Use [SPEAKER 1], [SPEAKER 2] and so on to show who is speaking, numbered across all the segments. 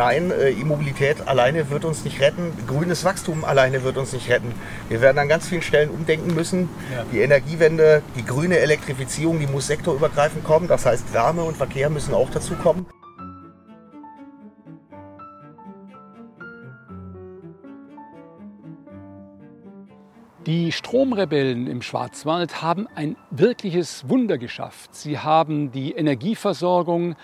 [SPEAKER 1] nein, äh, E-Mobilität alleine wird uns nicht retten, grünes Wachstum alleine wird uns nicht retten. Wir werden an ganz vielen Stellen umdenken müssen. Ja. Die Energiewende, die grüne Elektrifizierung, die muss sektorübergreifend kommen. Das heißt, Wärme und Verkehr müssen auch dazu kommen.
[SPEAKER 2] Stromrebellen im Schwarzwald haben ein wirkliches Wunder geschafft. Sie haben die Energieversorgung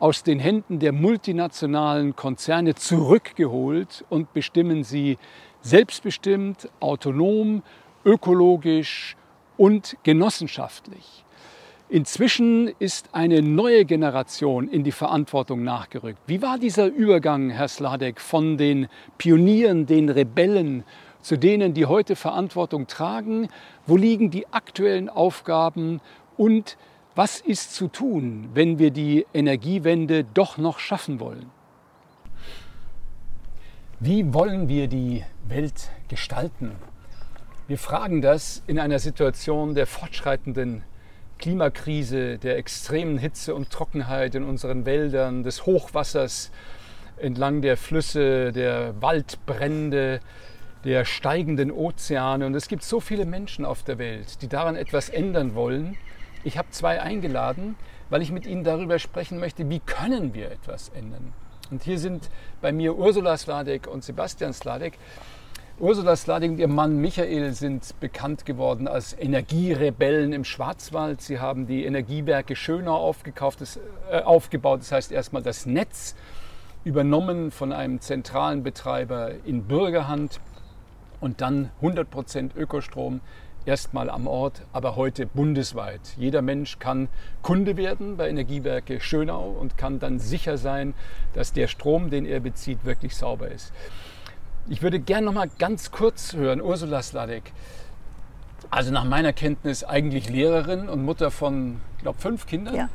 [SPEAKER 2] aus den Händen der multinationalen Konzerne zurückgeholt und bestimmen sie selbstbestimmt, autonom, ökologisch und genossenschaftlich. Inzwischen ist eine neue Generation in die Verantwortung nachgerückt. Wie war dieser Übergang, Herr Sladek, von den Pionieren, den Rebellen zu denen, die heute Verantwortung tragen? Wo liegen die aktuellen Aufgaben und was ist zu tun, wenn wir die Energiewende doch noch schaffen wollen? Wie wollen wir die Welt gestalten? Wir fragen das in einer Situation der fortschreitenden Klimakrise, der extremen Hitze und Trockenheit in unseren Wäldern, des Hochwassers entlang der Flüsse, der Waldbrände, der steigenden Ozeane. Und es gibt so viele Menschen auf der Welt, die daran etwas ändern wollen. Ich habe zwei eingeladen, weil ich mit ihnen darüber sprechen möchte, wie können wir etwas ändern. Und hier sind bei mir Ursula Sladek und Sebastian Sladek. Ursula Sladek und ihr Mann Michael sind bekannt geworden als Energierebellen im Schwarzwald. Sie haben die Energiewerke Schönau das, äh, aufgebaut. Das heißt erstmal das Netz übernommen von einem zentralen Betreiber in Bürgerhand und dann 100% Ökostrom erstmal am Ort, aber heute bundesweit. Jeder Mensch kann Kunde werden bei Energiewerke Schönau und kann dann sicher sein, dass der Strom, den er bezieht, wirklich sauber ist. Ich würde gerne noch mal ganz kurz hören, Ursula Sladek. Also nach meiner Kenntnis eigentlich Lehrerin und Mutter von, ich glaube, fünf Kindern. Ja.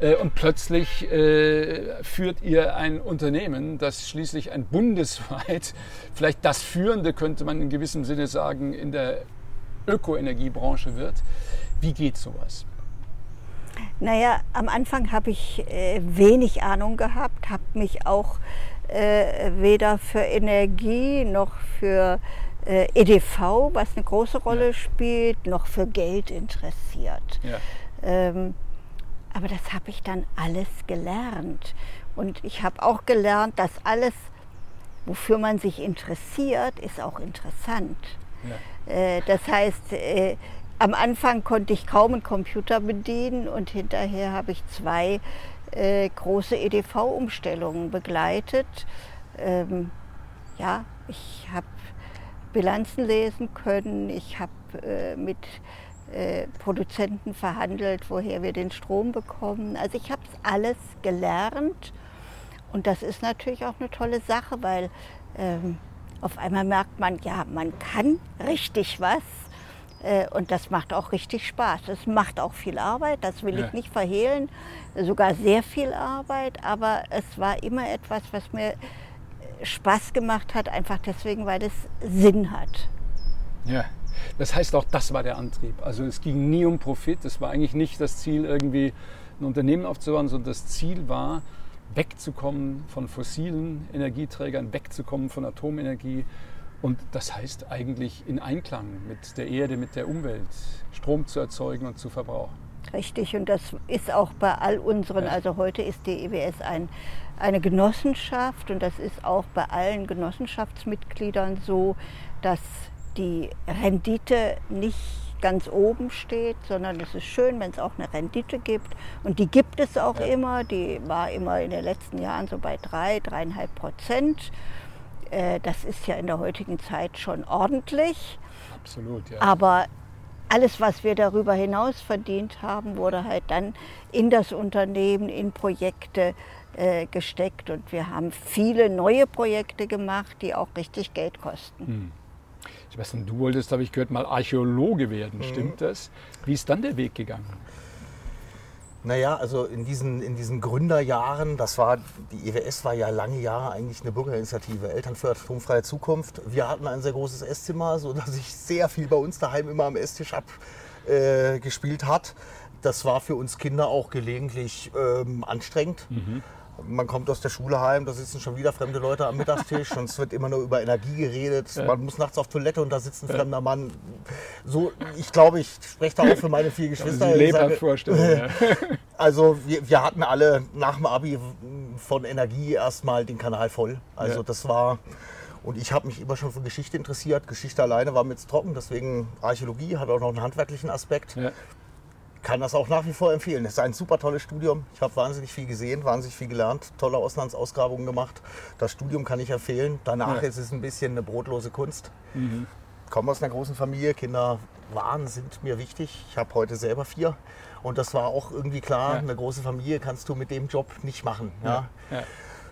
[SPEAKER 2] Äh, und plötzlich äh, führt ihr ein Unternehmen, das schließlich ein bundesweit, vielleicht das führende, könnte man in gewissem Sinne sagen, in der Ökoenergiebranche wird. Wie geht sowas?
[SPEAKER 3] Naja, am Anfang habe ich äh, wenig Ahnung gehabt, habe mich auch äh, weder für Energie noch für äh, EDV, was eine große Rolle ja. spielt, noch für Geld interessiert. Ja. Ähm, aber das habe ich dann alles gelernt. Und ich habe auch gelernt, dass alles, wofür man sich interessiert, ist auch interessant. Ja. Äh, das heißt, äh, am Anfang konnte ich kaum einen Computer bedienen und hinterher habe ich zwei äh, große EDV-Umstellungen begleitet. Ähm, ja, ich habe Bilanzen lesen können, ich habe mit äh, Produzenten verhandelt, woher wir den Strom bekommen. Also ich habe es alles gelernt und das ist natürlich auch eine tolle Sache, weil ähm, auf einmal merkt man, ja, man kann richtig was äh, und das macht auch richtig Spaß. Es macht auch viel Arbeit, das will ja. ich nicht verhehlen, sogar sehr viel Arbeit, aber es war immer etwas, was mir Spaß gemacht hat, einfach deswegen, weil es Sinn hat.
[SPEAKER 2] Ja, das heißt auch, das war der Antrieb. Also es ging nie um Profit. Es war eigentlich nicht das Ziel, irgendwie ein Unternehmen aufzubauen, sondern das Ziel war, wegzukommen von fossilen Energieträgern, wegzukommen von Atomenergie. Und das heißt eigentlich in Einklang mit der Erde, mit der Umwelt, Strom zu erzeugen und zu verbrauchen.
[SPEAKER 3] Richtig, und das ist auch bei all unseren, ja. also heute ist die EWS ein, eine Genossenschaft und das ist auch bei allen Genossenschaftsmitgliedern so, dass die Rendite nicht ganz oben steht, sondern es ist schön, wenn es auch eine Rendite gibt. Und die gibt es auch ja. immer. Die war immer in den letzten Jahren so bei drei, dreieinhalb Prozent. Äh, das ist ja in der heutigen Zeit schon ordentlich.
[SPEAKER 2] Absolut, ja.
[SPEAKER 3] Aber alles, was wir darüber hinaus verdient haben, wurde halt dann in das Unternehmen, in Projekte äh, gesteckt. Und wir haben viele neue Projekte gemacht, die auch richtig Geld kosten. Hm.
[SPEAKER 2] Sebastian, du wolltest, habe ich gehört, mal Archäologe werden. Mhm. Stimmt das? Wie ist dann der Weg gegangen?
[SPEAKER 1] Naja, also in diesen, in diesen Gründerjahren, das war, die EWS war ja lange Jahre eigentlich eine Bürgerinitiative, Eltern für atomfreie Zukunft. Wir hatten ein sehr großes Esszimmer, sodass ich sehr viel bei uns daheim immer am Esstisch abgespielt äh, hat. Das war für uns Kinder auch gelegentlich ähm, anstrengend. Mhm. Man kommt aus der Schule heim, da sitzen schon wieder fremde Leute am Mittagstisch und es wird immer nur über Energie geredet. Ja. Man muss nachts auf Toilette und da sitzt ein fremder Mann. So, ich glaube, ich spreche da auch für meine vier Geschwister.
[SPEAKER 2] Sage,
[SPEAKER 1] also wir, wir, hatten alle nach dem Abi von Energie erstmal den Kanal voll. Also ja. das war. Und ich habe mich immer schon für Geschichte interessiert. Geschichte alleine war mir jetzt trocken, deswegen Archäologie hat auch noch einen handwerklichen Aspekt. Ja kann das auch nach wie vor empfehlen. Es ist ein super tolles Studium. Ich habe wahnsinnig viel gesehen, wahnsinnig viel gelernt, tolle Auslandsausgrabungen gemacht. Das Studium kann ich empfehlen. Danach ja. ist es ein bisschen eine brotlose Kunst. Mhm. Ich komme aus einer großen Familie, Kinder waren, sind mir wichtig. Ich habe heute selber vier und das war auch irgendwie klar, ja. eine große Familie kannst du mit dem Job nicht machen. Ja. ja.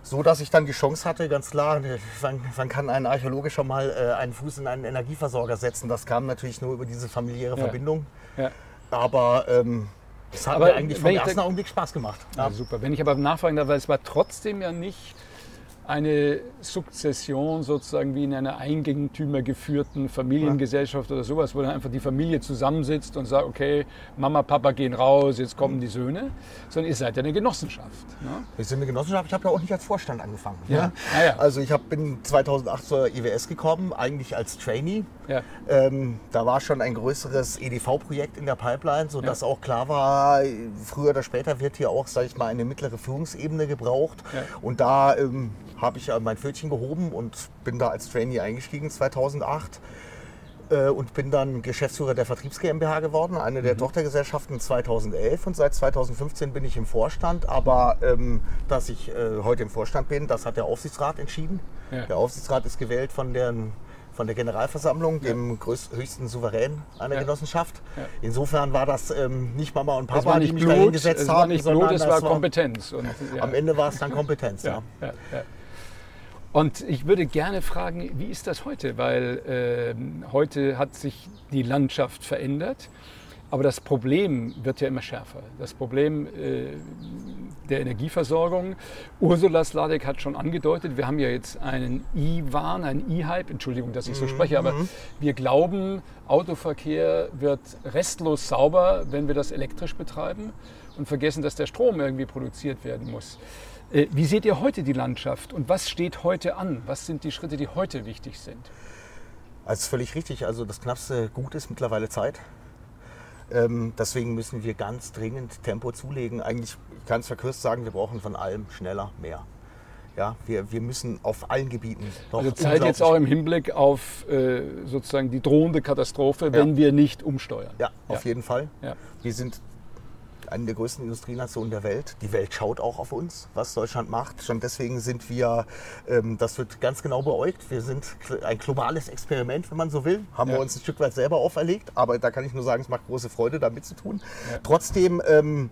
[SPEAKER 1] So dass ich dann die Chance hatte, ganz klar, wann, wann kann ein Archäologe schon mal äh, einen Fuß in einen Energieversorger setzen? Das kam natürlich nur über diese familiäre Verbindung. Aber ähm, das hat aber mir eigentlich vom ersten Augenblick Spaß gemacht.
[SPEAKER 2] Ja. Ja, super. Wenn ich aber nachfragen darf, weil es war trotzdem ja nicht eine Sukzession sozusagen wie in einer eigentümergeführten Familiengesellschaft oder sowas, wo dann einfach die Familie zusammensitzt und sagt, okay, Mama, Papa gehen raus, jetzt kommen die Söhne, sondern ihr seid ja eine Genossenschaft. Ne?
[SPEAKER 1] Wir sind eine Genossenschaft, ich habe ja auch nicht als Vorstand angefangen. Ja. Ne? Ah, ja. Also ich hab, bin 2008 zur IWS gekommen, eigentlich als Trainee. Ja. Ähm, da war schon ein größeres EDV-Projekt in der Pipeline, sodass ja. auch klar war, früher oder später wird hier auch, sage ich mal, eine mittlere Führungsebene gebraucht. Und da ähm, habe ich mein Pfötchen gehoben und bin da als Trainee eingestiegen 2008 äh, und bin dann Geschäftsführer der Vertriebs GmbH geworden, eine der mhm. Tochtergesellschaften 2011 und seit 2015 bin ich im Vorstand. Aber ähm, dass ich äh, heute im Vorstand bin, das hat der Aufsichtsrat entschieden. Ja. Der Aufsichtsrat ist gewählt von der, von der Generalversammlung, ja. dem größten, höchsten Souverän einer ja. Genossenschaft. Insofern war das ähm, nicht Mama und Papa,
[SPEAKER 2] die mich Blut, da hingesetzt haben, nicht sondern Blut, es war Kompetenz.
[SPEAKER 1] Und, am Ende war es dann Kompetenz. ja.
[SPEAKER 2] Und ich würde gerne fragen, wie ist das heute? Weil äh, heute hat sich die Landschaft verändert, aber das Problem wird ja immer schärfer. Das Problem äh, der Energieversorgung, Ursula Sladek hat schon angedeutet, wir haben ja jetzt einen E-Wahn, einen E-Hype, Entschuldigung, dass ich so spreche, aber mhm. wir glauben, Autoverkehr wird restlos sauber, wenn wir das elektrisch betreiben und vergessen, dass der Strom irgendwie produziert werden muss. Äh, wie seht ihr heute die Landschaft und was steht heute an? Was sind die Schritte, die heute wichtig sind?
[SPEAKER 1] Also völlig richtig. Also das knappste Gut ist mittlerweile Zeit. Ähm, deswegen müssen wir ganz dringend Tempo zulegen. Eigentlich, ich kann es verkürzt sagen, wir brauchen von allem schneller mehr. Ja, wir, wir müssen auf allen Gebieten
[SPEAKER 2] noch Also Zeit jetzt auch im Hinblick auf äh, sozusagen die drohende Katastrophe, wenn ja. wir nicht umsteuern.
[SPEAKER 1] Ja, auf ja. jeden Fall. Ja. Wir sind eine der größten Industrienationen der Welt. Die Welt schaut auch auf uns, was Deutschland macht. Schon deswegen sind wir, ähm, das wird ganz genau beäugt. Wir sind ein globales Experiment, wenn man so will. Haben ja. wir uns ein Stück weit selber auferlegt. Aber da kann ich nur sagen, es macht große Freude, da mitzutun. Ja. Trotzdem, ähm,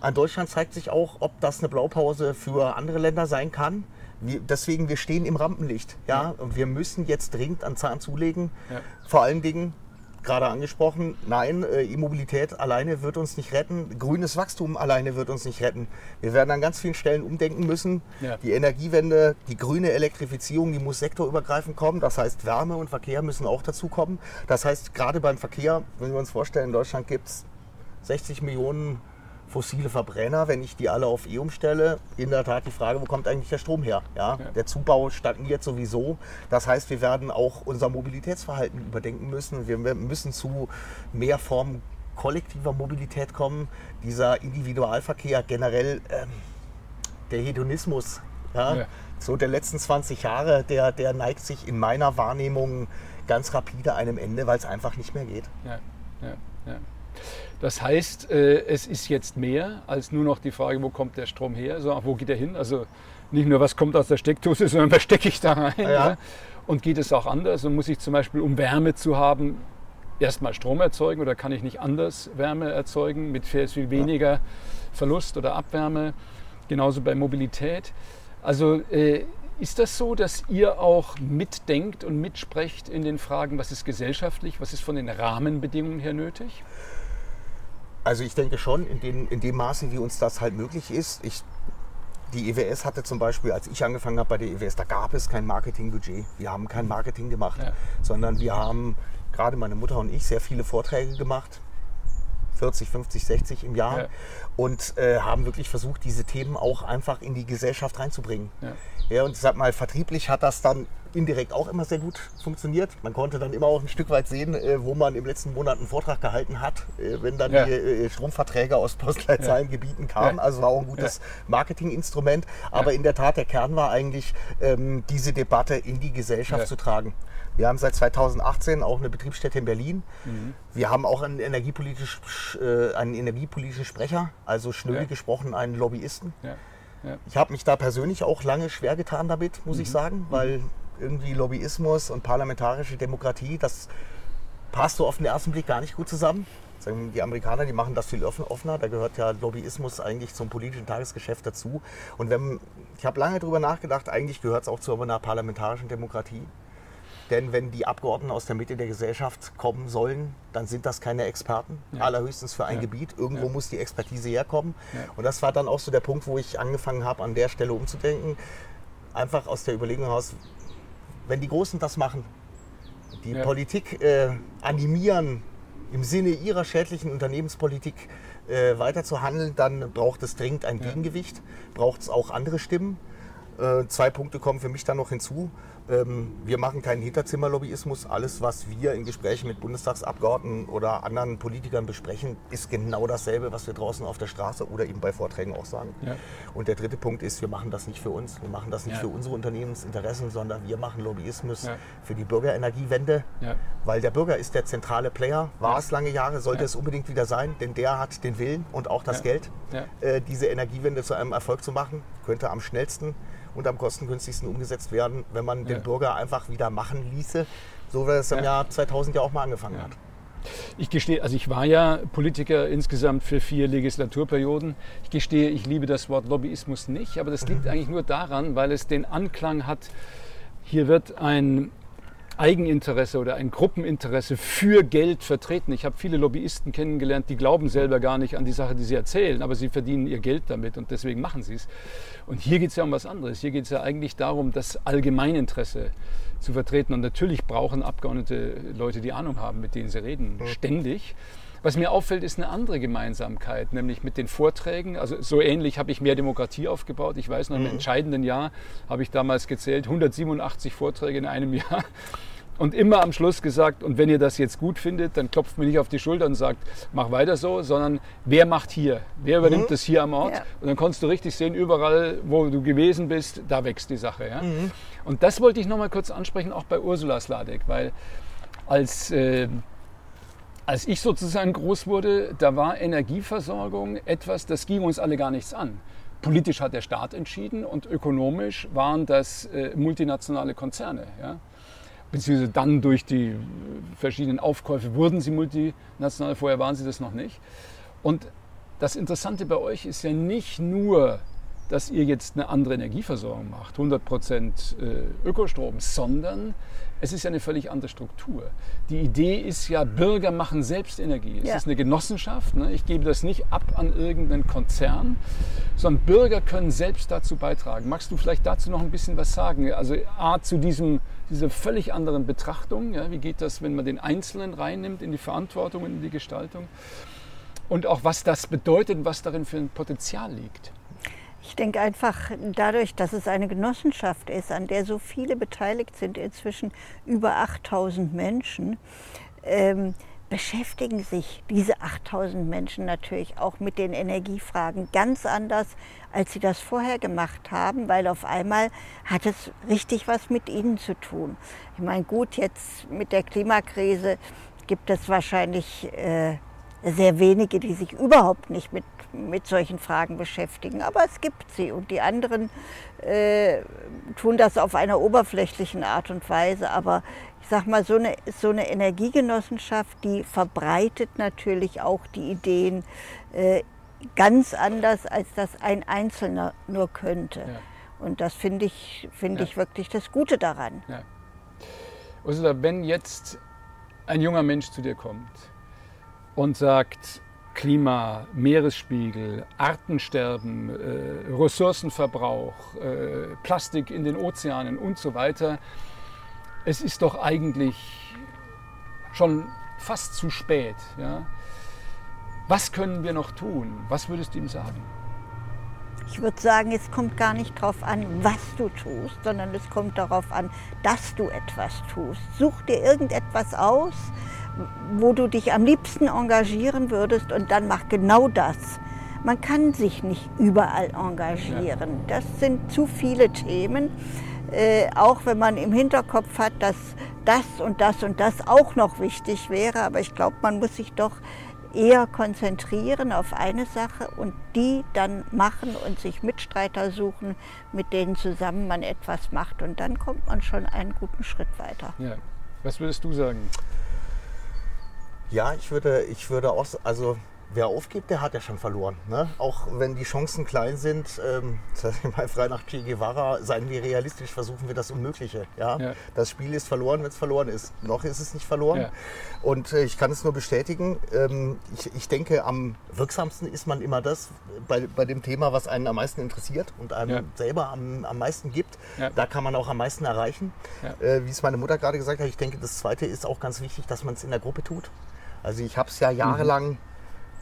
[SPEAKER 1] an Deutschland zeigt sich auch, ob das eine Blaupause für andere Länder sein kann. Wir, deswegen, wir stehen im Rampenlicht. Ja? Und wir müssen jetzt dringend an Zahn zulegen. Ja. Vor allen Dingen gerade angesprochen, nein, äh, E-Mobilität alleine wird uns nicht retten, grünes Wachstum alleine wird uns nicht retten. Wir werden an ganz vielen Stellen umdenken müssen. Ja. Die Energiewende, die grüne Elektrifizierung, die muss sektorübergreifend kommen. Das heißt, Wärme und Verkehr müssen auch dazu kommen. Das heißt, gerade beim Verkehr, wenn wir uns vorstellen, in Deutschland gibt es 60 Millionen fossile Verbrenner, wenn ich die alle auf E umstelle, in der Tat die Frage, wo kommt eigentlich der Strom her? Ja, ja, Der Zubau stagniert sowieso. Das heißt, wir werden auch unser Mobilitätsverhalten überdenken müssen. Wir müssen zu mehr Formen kollektiver Mobilität kommen. Dieser Individualverkehr generell, ähm, der Hedonismus, ja, ja, so der letzten 20 Jahre, der, der neigt sich in meiner Wahrnehmung ganz rapide einem Ende, weil es einfach nicht mehr geht. Ja,
[SPEAKER 2] ja, ja. Das heißt, äh, es ist jetzt mehr als nur noch die Frage, wo kommt der Strom her, sondern wo geht er hin? Also nicht nur, was kommt aus der Steckdose, sondern was stecke ich da rein? Ja. Ja? Und geht es auch anders? Und muss ich zum Beispiel, um Wärme zu haben, erstmal Strom erzeugen oder kann ich nicht anders Wärme erzeugen mit viel, viel weniger. Verlust oder Abwärme? Genauso bei Mobilität. Also äh, ist das so, dass ihr auch mitdenkt und mitsprecht in den Fragen, was ist gesellschaftlich, was ist von den Rahmenbedingungen her nötig?
[SPEAKER 1] Also ich denke schon, in, den, in dem Maße, wie uns das halt möglich ist. Ich, die EWS hatte zum Beispiel, als ich angefangen habe bei der EWS, da gab es kein Marketingbudget. Wir haben kein Marketing gemacht, ja. sondern wir haben, gerade meine Mutter und ich, sehr viele Vorträge gemacht 40, 50, 60 im Jahr ja. und äh, haben wirklich versucht, diese Themen auch einfach in die Gesellschaft reinzubringen. Ja. ja, und sag mal, vertrieblich hat das dann indirekt auch immer sehr gut funktioniert. Man konnte dann immer auch ein Stück weit sehen, äh, wo man im letzten Monat einen Vortrag gehalten hat, äh, wenn dann ja. die äh, Stromverträge aus Postleitzahlengebieten kamen. Ja. Also war auch ein gutes Marketinginstrument. Aber in der Tat, der Kern war eigentlich, ähm, diese Debatte in die Gesellschaft zu tragen. Wir haben seit 2018 auch eine Betriebsstätte in Berlin. Mhm. Wir haben auch einen, energiepolitisch, äh, einen energiepolitischen Sprecher, also schnöde gesprochen einen Lobbyisten. Ja. Ich habe mich da persönlich auch lange schwer getan damit, muss mhm. ich sagen, weil mhm irgendwie Lobbyismus und parlamentarische Demokratie, das passt so auf den ersten Blick gar nicht gut zusammen. Die Amerikaner, die machen das viel offener. Da gehört ja Lobbyismus eigentlich zum politischen Tagesgeschäft dazu. Und wenn, ich habe lange darüber nachgedacht, eigentlich gehört es auch zu einer parlamentarischen Demokratie. Denn wenn die Abgeordneten aus der Mitte der Gesellschaft kommen sollen, dann sind das keine Experten, ja. allerhöchstens für ein ja. Gebiet. Irgendwo ja. muss die Expertise herkommen. Und das war dann auch so der Punkt, wo ich angefangen habe, an der Stelle umzudenken. Einfach aus der Überlegung heraus, wenn die Großen das machen, die. Politik äh, animieren, im Sinne ihrer schädlichen Unternehmenspolitik äh, weiter zu handeln, dann braucht es dringend ein Gegengewicht, braucht es auch andere Stimmen. Äh, zwei Punkte kommen für mich dann noch hinzu. Ähm, wir machen keinen Hinterzimmerlobbyismus. Alles, was wir in Gesprächen mit Bundestagsabgeordneten oder anderen Politikern besprechen, ist genau dasselbe, was wir draußen auf der Straße oder eben bei Vorträgen auch sagen. Ja. Und der dritte Punkt ist, wir machen das nicht für uns. Wir machen das nicht ja. für unsere Unternehmensinteressen, sondern wir machen Lobbyismus ja. für die Bürgerenergiewende, weil der Bürger ist der zentrale Player, war es lange Jahre, sollte es unbedingt wieder sein, denn der hat den Willen und auch das Geld, äh, diese Energiewende zu einem Erfolg zu machen, könnte am schnellsten und am kostengünstigsten umgesetzt werden, wenn man den Bürger einfach wieder machen ließe, so wie es im Jahr 2000 ja auch mal angefangen hat.
[SPEAKER 2] Ich gestehe, also ich war ja Politiker insgesamt für vier Legislaturperioden. Ich gestehe, ich liebe das Wort Lobbyismus nicht, aber das liegt mhm. eigentlich nur daran, weil es den Anklang hat, hier wird ein Eigeninteresse oder ein Gruppeninteresse für Geld vertreten. Ich habe viele Lobbyisten kennengelernt, die glauben selber gar nicht an die Sache, die sie erzählen, aber sie verdienen ihr Geld damit und deswegen machen sie es. Und hier geht es ja um was anderes. Hier geht es ja eigentlich darum, das Allgemeininteresse zu vertreten. Und natürlich brauchen Abgeordnete Leute, die Ahnung haben, mit denen sie reden, mhm. ständig. Was mir auffällt, ist eine andere Gemeinsamkeit, nämlich mit den Vorträgen. Also so ähnlich habe ich mehr Demokratie aufgebaut. Ich weiß noch, im mhm. entscheidenden Jahr habe ich damals gezählt, 187 Vorträge in einem Jahr und immer am Schluss gesagt, und wenn ihr das jetzt gut findet, dann klopft mir nicht auf die Schulter und sagt, mach weiter so, sondern wer macht hier? Wer übernimmt mhm. das hier am Ort? Ja. Und dann konntest du richtig sehen, überall, wo du gewesen bist, da wächst die Sache. Ja? Mhm. Und das wollte ich noch mal kurz ansprechen, auch bei Ursula Sladek, weil als, äh, als ich sozusagen groß wurde, da war Energieversorgung etwas, das ging uns alle gar nichts an. Politisch hat der Staat entschieden und ökonomisch waren das äh, multinationale Konzerne. Ja? Beziehungsweise dann durch die verschiedenen Aufkäufe wurden sie multinational, vorher waren sie das noch nicht. Und das Interessante bei euch ist ja nicht nur, dass ihr jetzt eine andere Energieversorgung macht, 100% äh, Ökostrom, sondern es ist ja eine völlig andere Struktur. Die Idee ist ja, Bürger machen selbst Energie. Es ja. ist eine Genossenschaft. Ne? Ich gebe das nicht ab an irgendeinen Konzern, sondern Bürger können selbst dazu beitragen. Magst du vielleicht dazu noch ein bisschen was sagen? Also A, zu diesem, dieser völlig anderen Betrachtung. Ja? Wie geht das, wenn man den Einzelnen reinnimmt in die Verantwortung, in die Gestaltung? Und auch was das bedeutet und was darin für ein Potenzial liegt.
[SPEAKER 3] Ich denke einfach dadurch, dass es eine Genossenschaft ist, an der so viele beteiligt sind, inzwischen über 8000 Menschen, ähm, beschäftigen sich diese 8000 Menschen natürlich auch mit den Energiefragen ganz anders, als sie das vorher gemacht haben, weil auf einmal hat es richtig was mit ihnen zu tun. Ich meine, gut, jetzt mit der Klimakrise gibt es wahrscheinlich äh, sehr wenige, die sich überhaupt nicht mit mit solchen Fragen beschäftigen. Aber es gibt sie und die anderen äh, tun das auf einer oberflächlichen Art und Weise. Aber ich sag mal, so eine, so eine Energiegenossenschaft, die verbreitet natürlich auch die Ideen äh, ganz anders, als das ein Einzelner nur könnte. Ja. Und das finde ich, find ja. ich wirklich das Gute daran. Ja.
[SPEAKER 2] Ursula, wenn jetzt ein junger Mensch zu dir kommt und sagt, Klima, Meeresspiegel, Artensterben, äh, Ressourcenverbrauch, äh, Plastik in den Ozeanen und so weiter. Es ist doch eigentlich schon fast zu spät. Ja? Was können wir noch tun? Was würdest du ihm sagen?
[SPEAKER 3] Ich würde sagen, es kommt gar nicht darauf an, was du tust, sondern es kommt darauf an, dass du etwas tust. Such dir irgendetwas aus, wo du dich am liebsten engagieren würdest und dann mach genau das. Man kann sich nicht überall engagieren. Das sind zu viele Themen, äh, auch wenn man im Hinterkopf hat, dass das und das und das auch noch wichtig wäre. Aber ich glaube, man muss sich doch eher konzentrieren auf eine Sache und die dann machen und sich Mitstreiter suchen, mit denen zusammen man etwas macht. Und dann kommt man schon einen guten Schritt weiter.
[SPEAKER 2] Ja. Was würdest du sagen?
[SPEAKER 1] Ja, ich würde, ich würde auch, also wer aufgibt, der hat ja schon verloren. Ne? Auch wenn die Chancen klein sind, ähm, mal frei nach Che Guevara, seien wir realistisch, versuchen wir das Unmögliche. Ja? ja. Das Spiel ist verloren, wenn es verloren ist. Noch ist es nicht verloren. Ja. Und äh, ich kann es nur bestätigen. Ähm, ich, ich, denke, am wirksamsten ist man immer das bei, bei dem Thema, was einen am meisten interessiert und einem ja. selber am, am meisten gibt. Da kann man auch am meisten erreichen. Äh, wie es meine Mutter gerade gesagt hat, ich denke, das Zweite ist auch ganz wichtig, dass man es in der Gruppe tut. Also ich habe es ja jahrelang mhm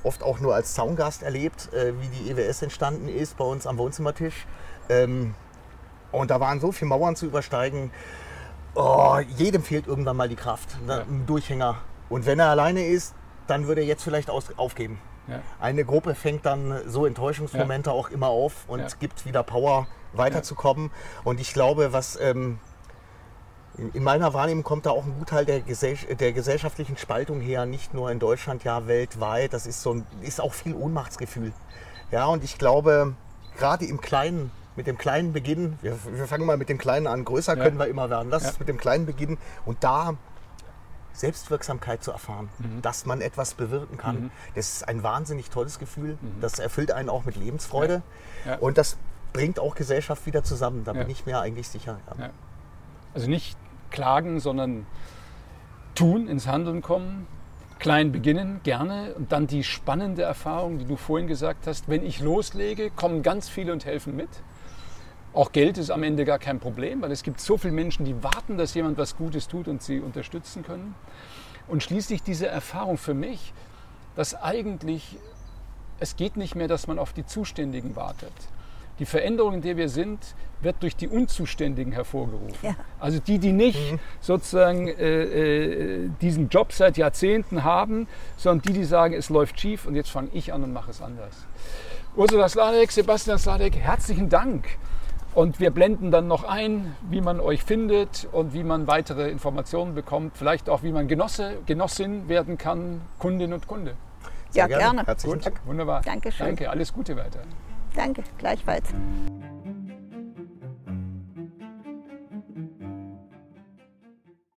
[SPEAKER 1] oft auch nur als Zaungast erlebt, äh, wie die EWS entstanden ist bei uns am Wohnzimmertisch. Ähm, und da waren so viele Mauern zu übersteigen. Oh, jedem fehlt irgendwann mal die Kraft, ne, ja. ein Durchhänger. Und wenn er alleine ist, dann würde er jetzt vielleicht aus, aufgeben. Ja. Eine Gruppe fängt dann so Enttäuschungsmomente ja. auch immer auf und gibt wieder Power, weiterzukommen. Und ich glaube, was ähm, in meiner Wahrnehmung kommt da auch ein Gutteil der, Gesell der, gesellschaftlichen Spaltung her, nicht nur in Deutschland, ja weltweit. Das ist, so ein, ist auch viel Ohnmachtsgefühl. Ja, und ich glaube, gerade im Kleinen, mit dem kleinen Beginn, wir, wir, fangen mal mit dem Kleinen an, größer ja. können wir immer werden. Lass ja. mit dem Kleinen beginnen und da Selbstwirksamkeit zu erfahren, mhm. dass man etwas bewirken kann. Mhm. Das ist ein wahnsinnig tolles Gefühl. Mhm. Das erfüllt einen auch mit Lebensfreude. Ja. Und das bringt auch Gesellschaft wieder zusammen. Da bin ich mir eigentlich sicher.
[SPEAKER 2] Also nicht klagen, sondern tun, ins Handeln kommen, klein beginnen, gerne und dann die spannende Erfahrung, die du vorhin gesagt hast, wenn ich loslege, kommen ganz viele und helfen mit. Auch Geld ist am Ende gar kein Problem, weil es gibt so viele Menschen, die warten, dass jemand was Gutes tut und sie unterstützen können. Und schließlich diese Erfahrung für mich, dass eigentlich es geht nicht mehr, dass man auf die Zuständigen wartet. Die Veränderung, in der wir sind, wird durch die Unzuständigen hervorgerufen. Ja. Also die, die nicht mhm. sozusagen äh, äh, diesen Job seit Jahrzehnten haben, sondern die, die sagen, es läuft schief und jetzt fange ich an und mache es anders. Ursula Sladek, Sebastian Sladek, herzlichen Dank. Und wir blenden dann noch ein, wie man euch findet und wie man weitere Informationen bekommt. Vielleicht auch, wie man Genosse, Genossin werden kann, Kundin und Kunde.
[SPEAKER 3] Sehr ja, gerne. gerne.
[SPEAKER 2] Herzlichen Dank. Wunderbar.
[SPEAKER 3] Dankeschön.
[SPEAKER 2] Danke, alles Gute weiter.
[SPEAKER 3] Danke, gleichfalls.